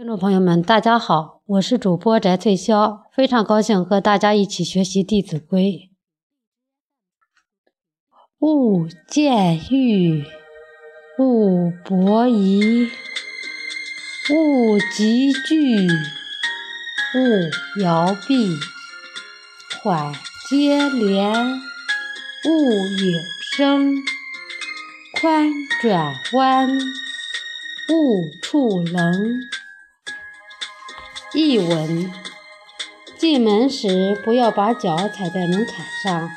听众朋友们，大家好，我是主播翟翠霄，非常高兴和大家一起学习《弟子规》。勿见欲，勿博疑，勿急惧，勿摇臂，缓接连，勿引声，宽转弯，勿触棱。译文：进门时不要把脚踩在门槛上，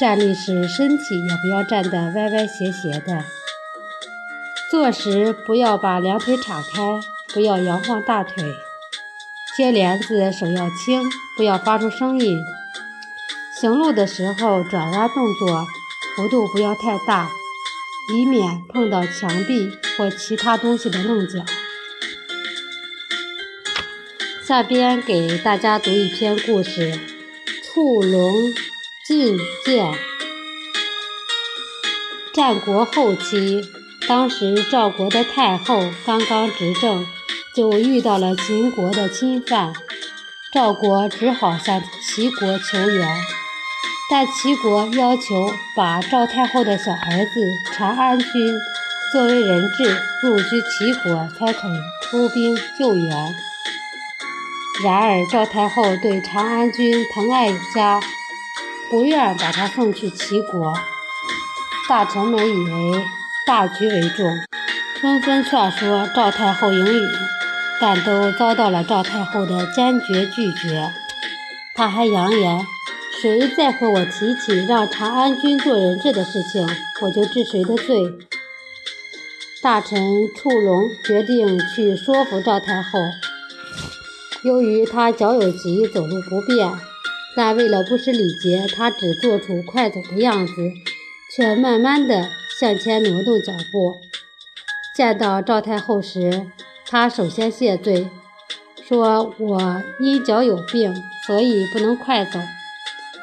站立时身体也不要站得歪歪斜斜的。坐时不要把两腿敞开，不要摇晃大腿。接帘子手要轻，不要发出声音。行路的时候转弯动作幅度不要太大，以免碰到墙壁或其他东西的棱角。下边给大家读一篇故事：触龙进谏。战国后期，当时赵国的太后刚刚执政，就遇到了秦国的侵犯，赵国只好向齐国求援，但齐国要求把赵太后的小儿子长安君作为人质入居齐国，才肯出兵救援。然而赵太后对长安君疼爱有加，不愿把他送去齐国。大臣们以为大局为重，纷纷劝说赵太后应允，但都遭到了赵太后的坚决拒绝。他还扬言：“谁再和我提起让长安君做人质的事情，我就治谁的罪。”大臣触龙决定去说服赵太后。由于他脚有疾，走路不便，但为了不失礼节，他只做出快走的样子，却慢慢地向前挪动脚步。见到赵太后时，他首先谢罪，说：“我因脚有病，所以不能快走，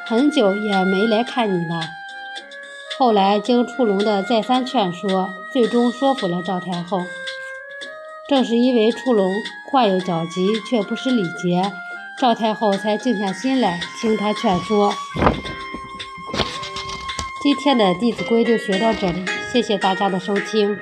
很久也没来看你了。”后来经触龙的再三劝说，最终说服了赵太后。正是因为触龙患有脚疾，却不失礼节，赵太后才静下心来听他劝说。今天的《弟子规》就学到这里，谢谢大家的收听。